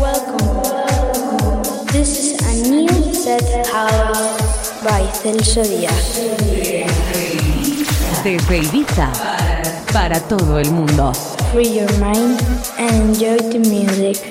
Welcome. This is a new set house by Celso Díaz. Desde Ibiza para todo el mundo. Free your mind and enjoy the music.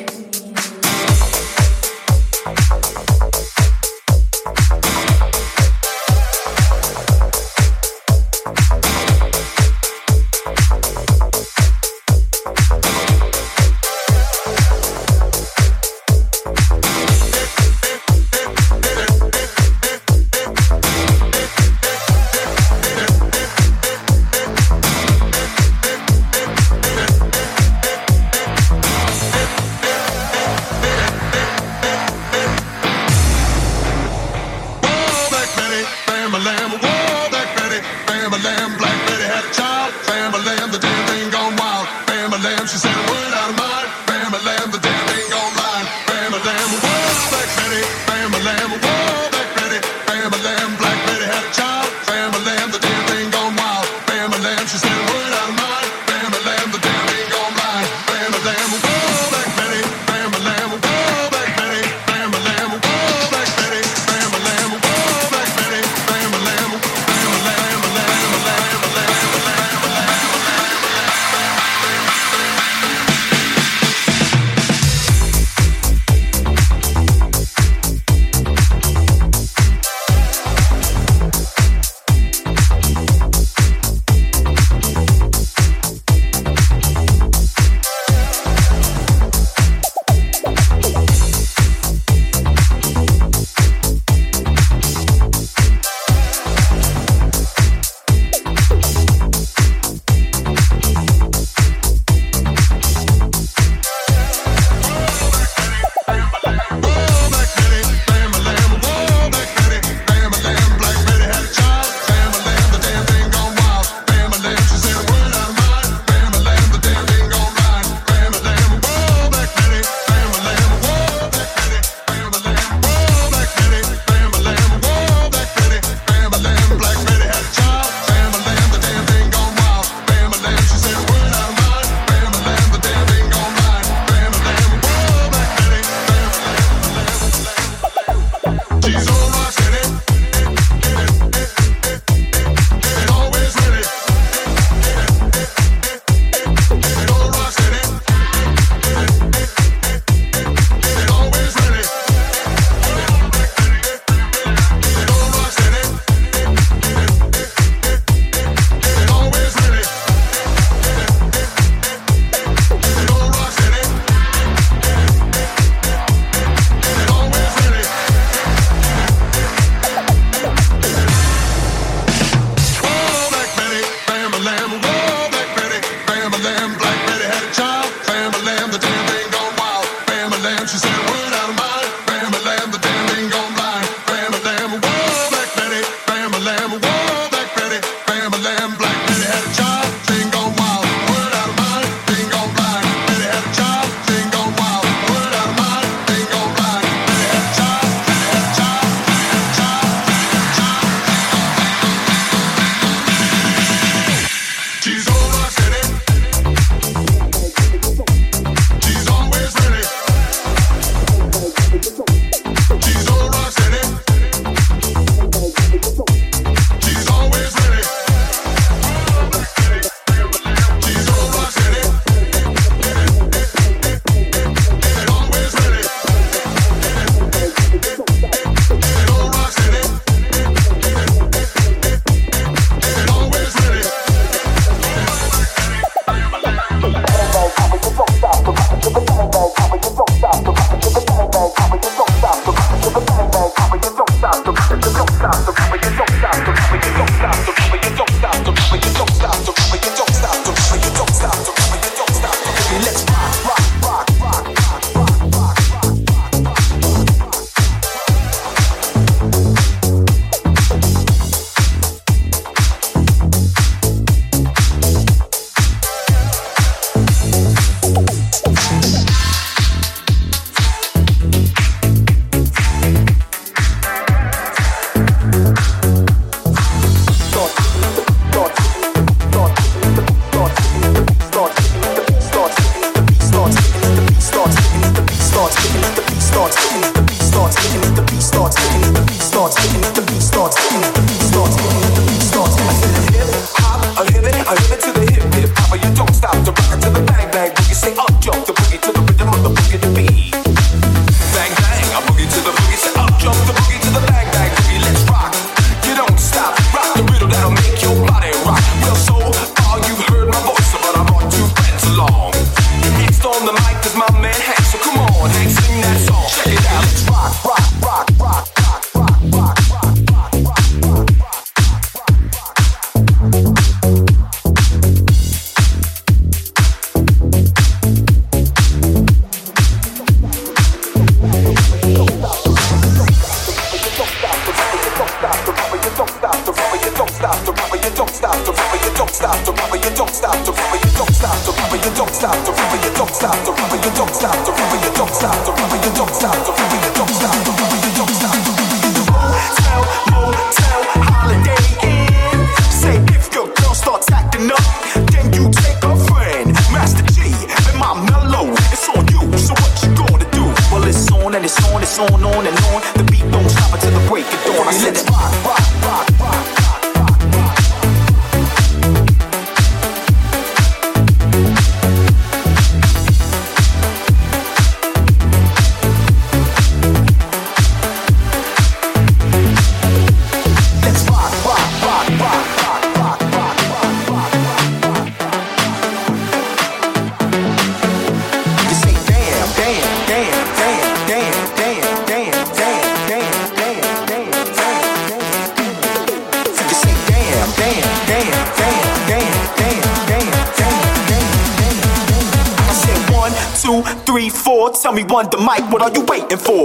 stop, don't rubber, you don't stop, don't rubber, you don't stop, don't rubber, you don't stop, don't rubber, you don't stop, don't rubber, you don't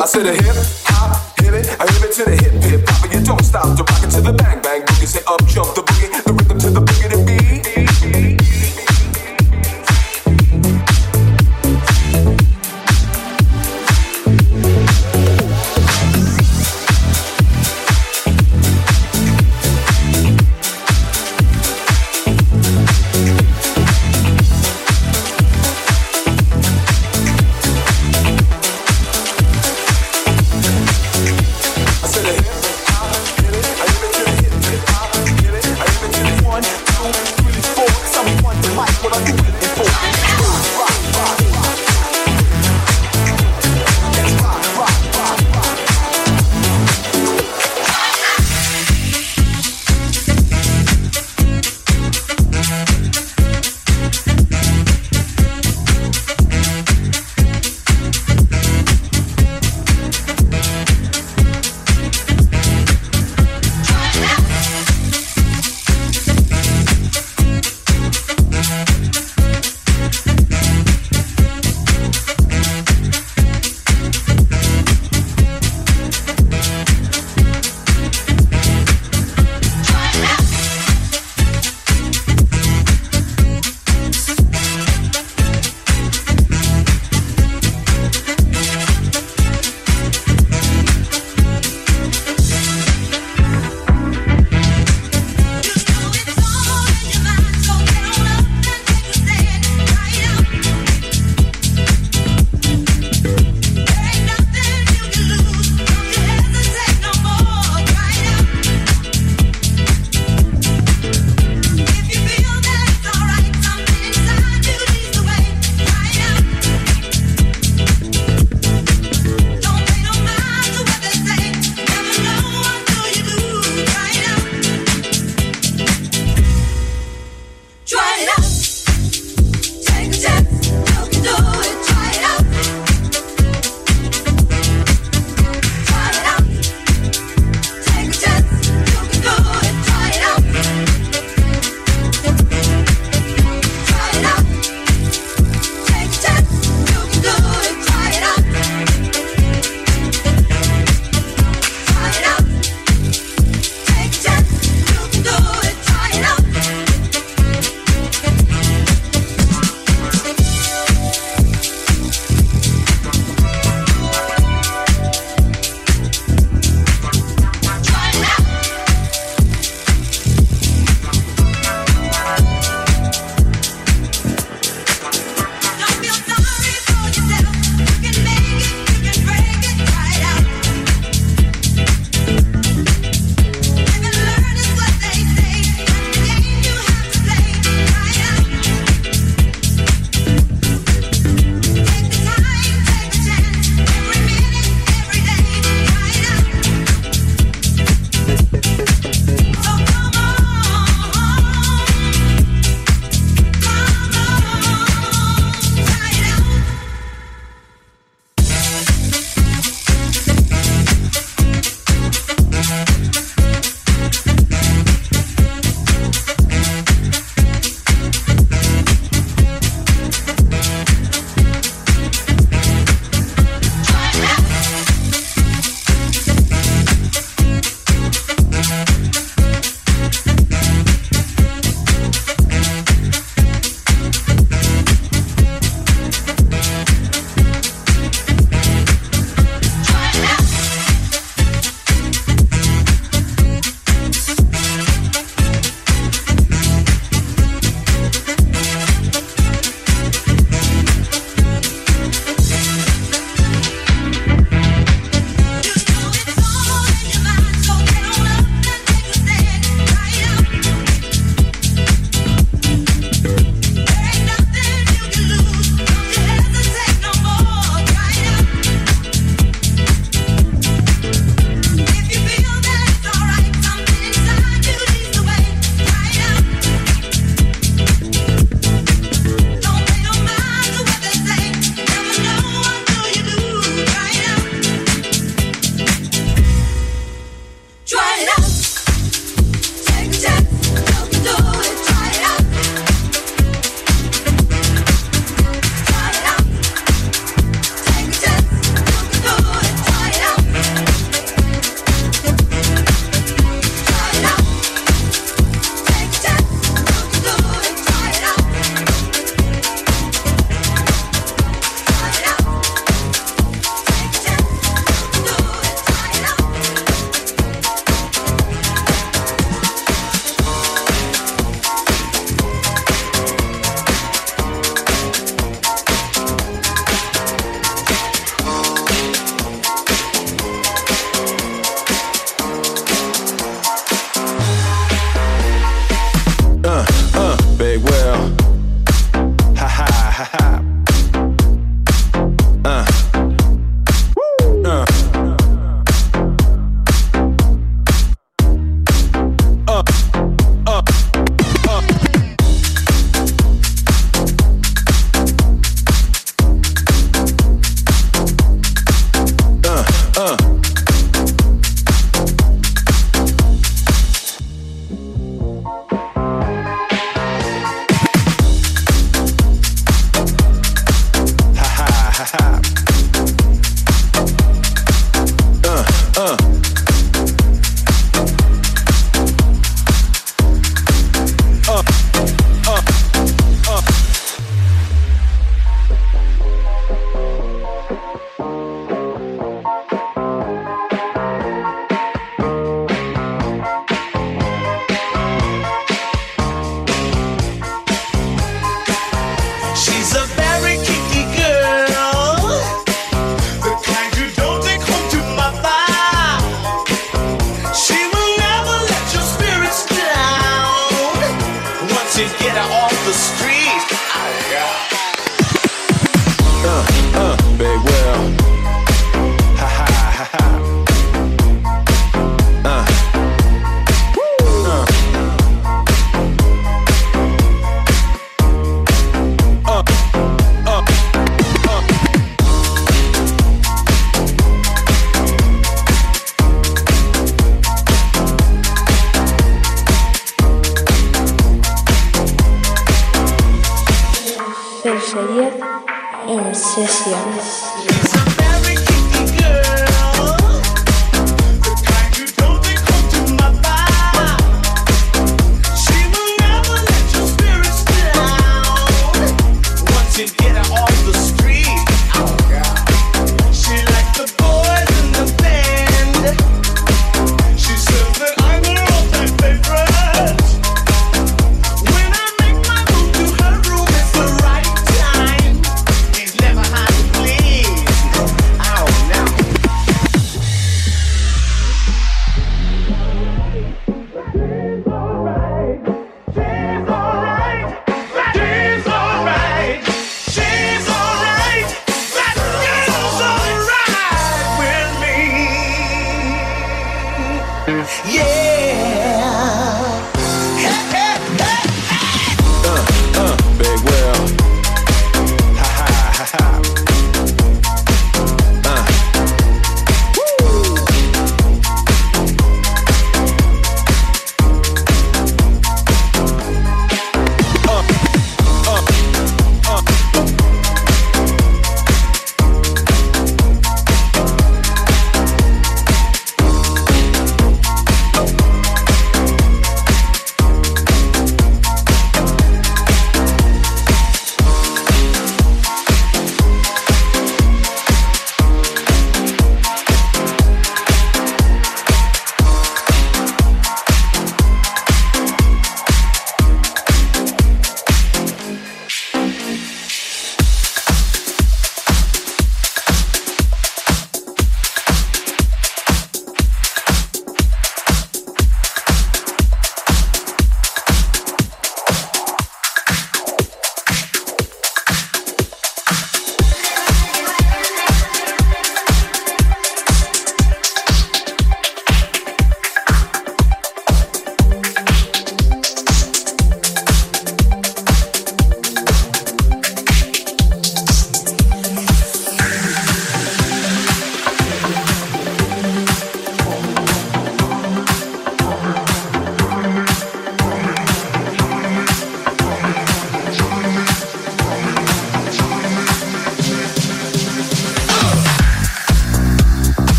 I said a hip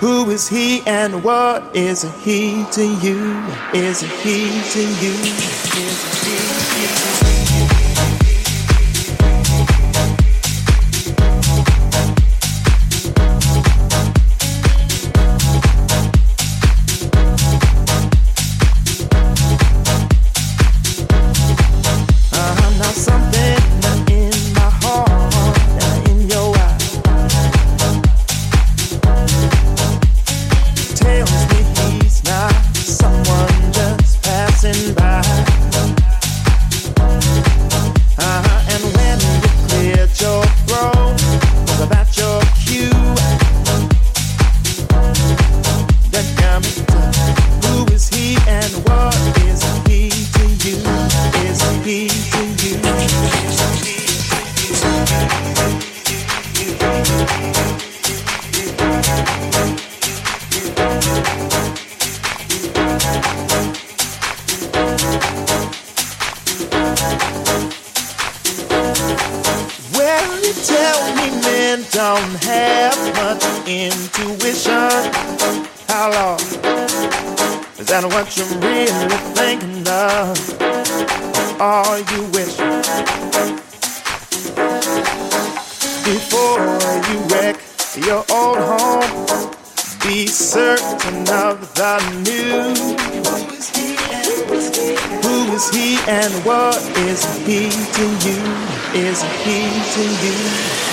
Who is he and what is he to you? Is he to you? Is he to you? Be certain of the new. Who is he and what is he to you? Is he to you?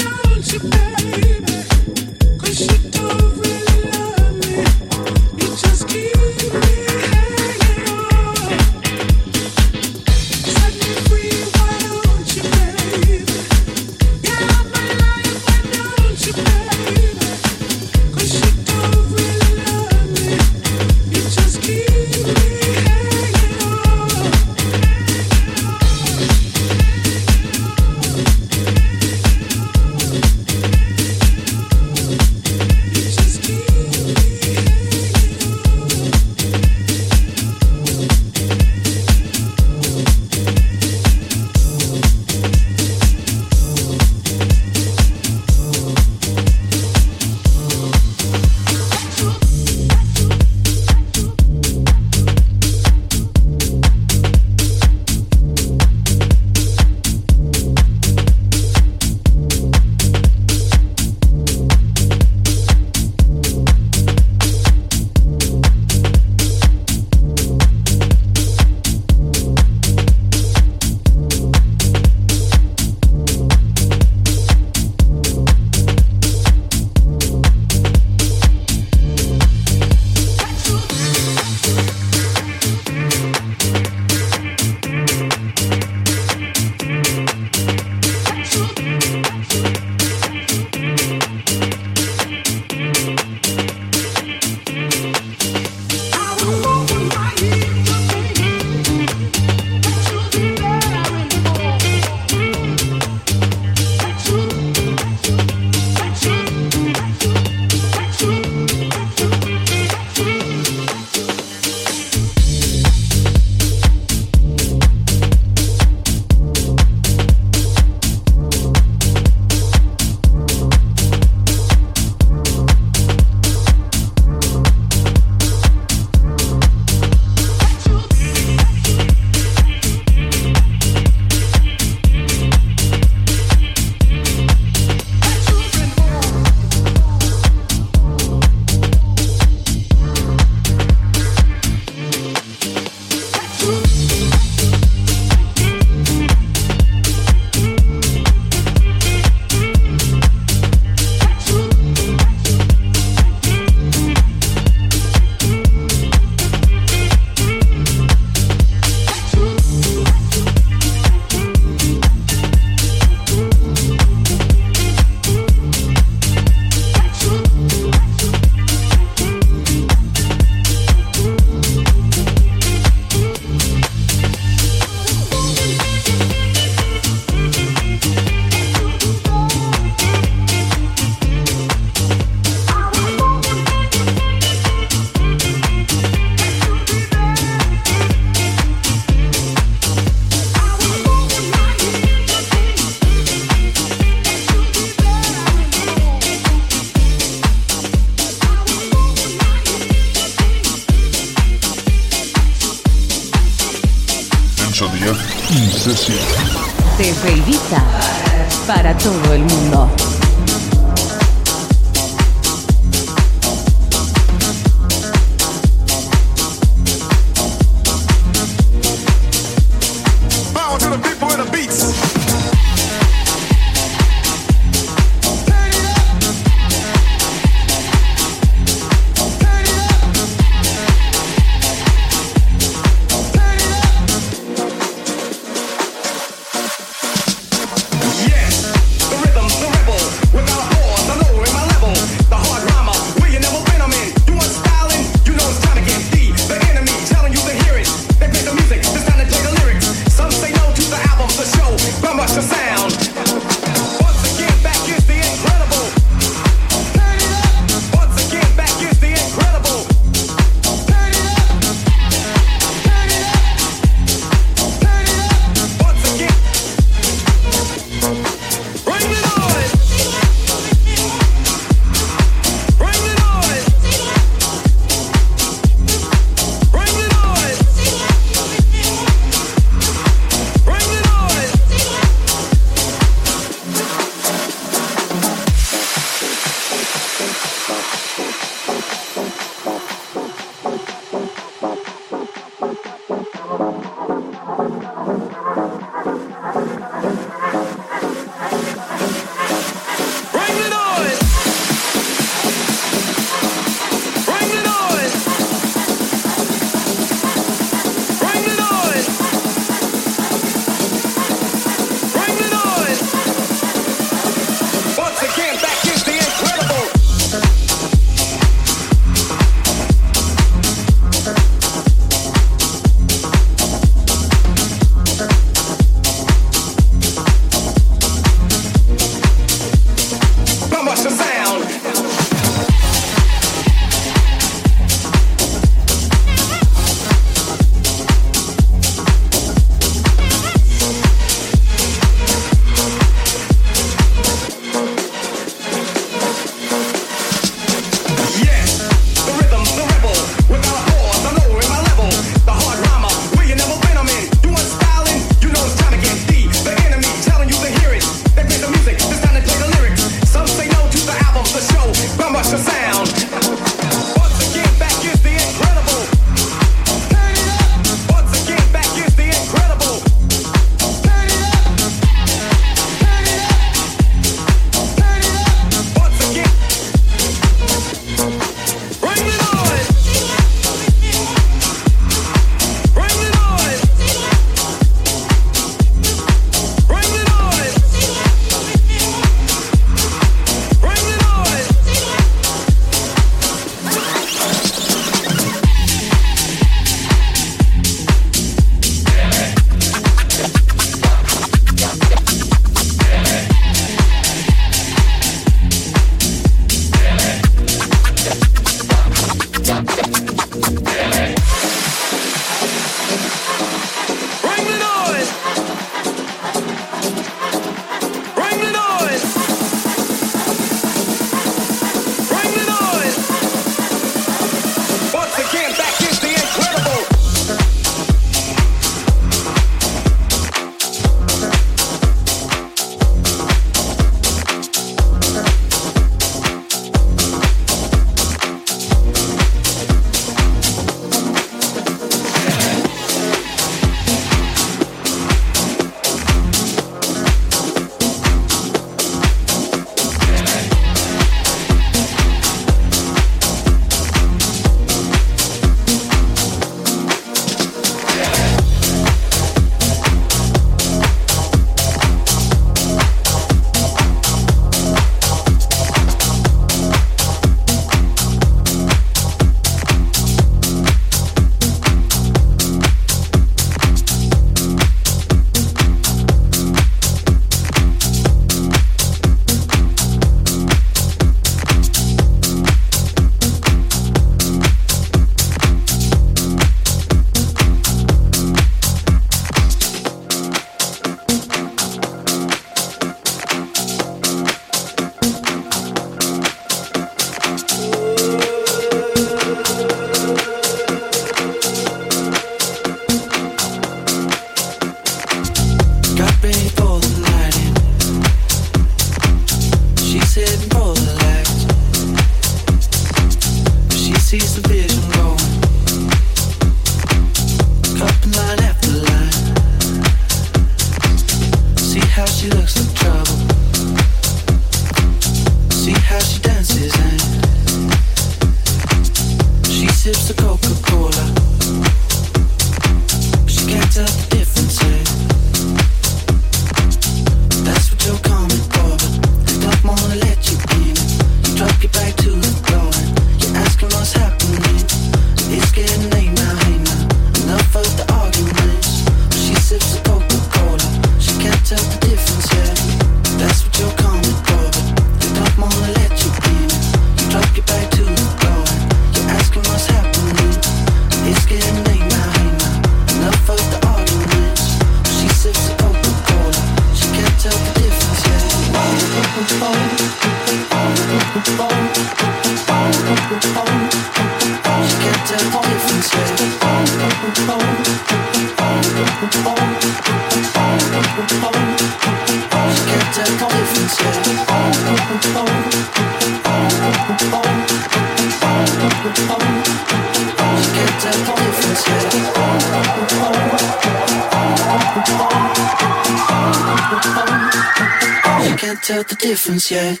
Tell the difference yet.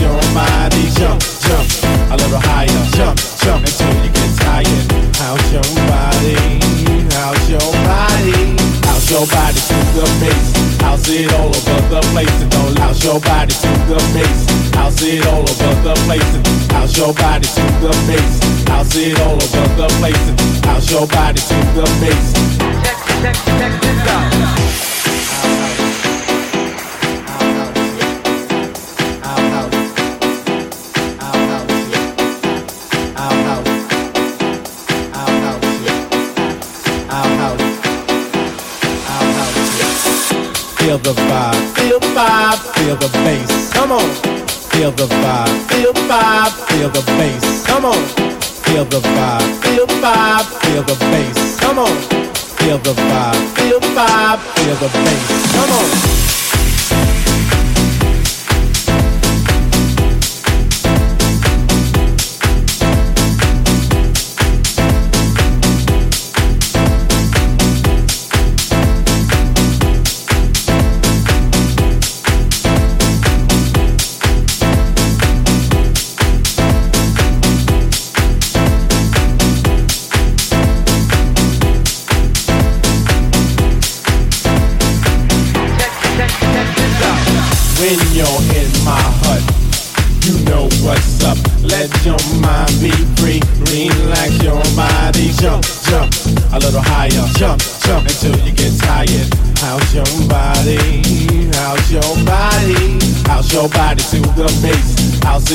your body. Jump, jump, a little higher. Jump, jump until you get tired. How's your body? How's your body? How's your body to the bass? How's it all over the place? And how's your body to the bass? How's it all over the place? How's your body to the bass? How's it all over the place? How's your body to the bass? Check, check, check this out. The vibe, feel the vibe, feel the bass. Come on. Feel the vibe, feel the vibe, feel the bass. Come on. Feel the vibe, feel the vibe, feel the bass. Come on. Feel the vibe, feel the vibe, feel the bass. Come on.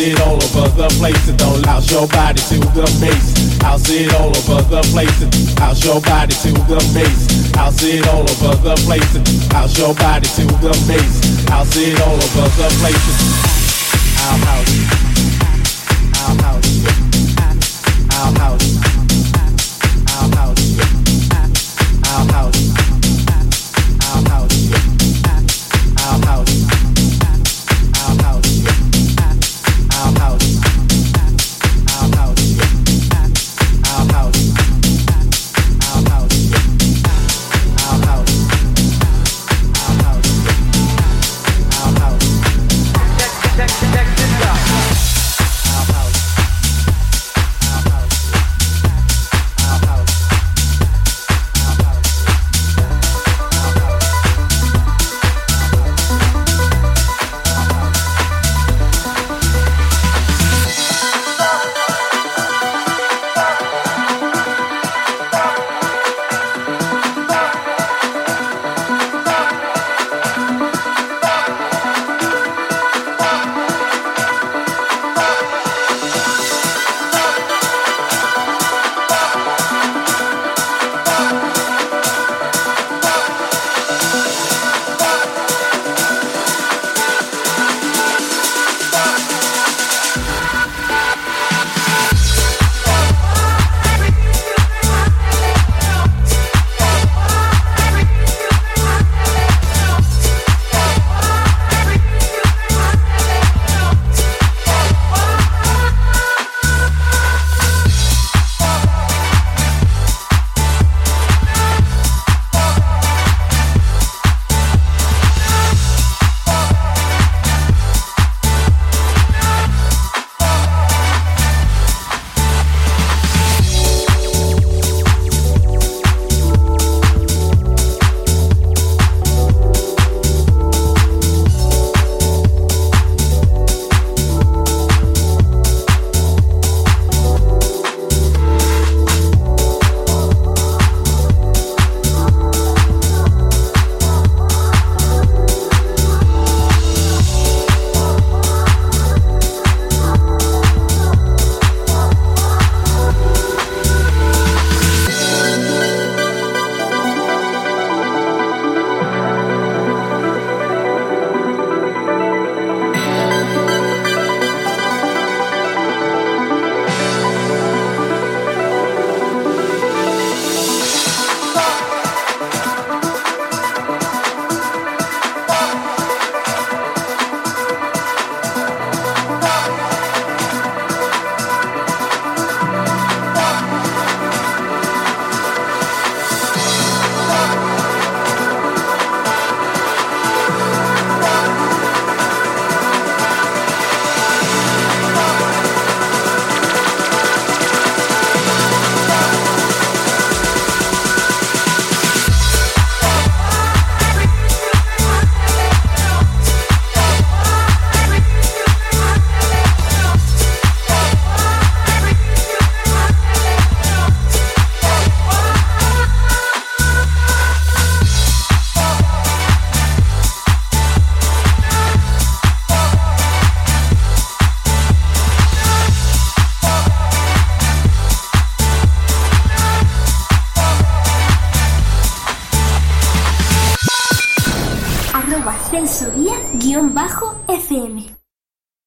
It all over the place and don't louse your body to the bass. I'll it all over the place and house your body to the bass. I'll it all over the place and house your body to the bass. I'll it all over the place and I'll house I'll house I'll house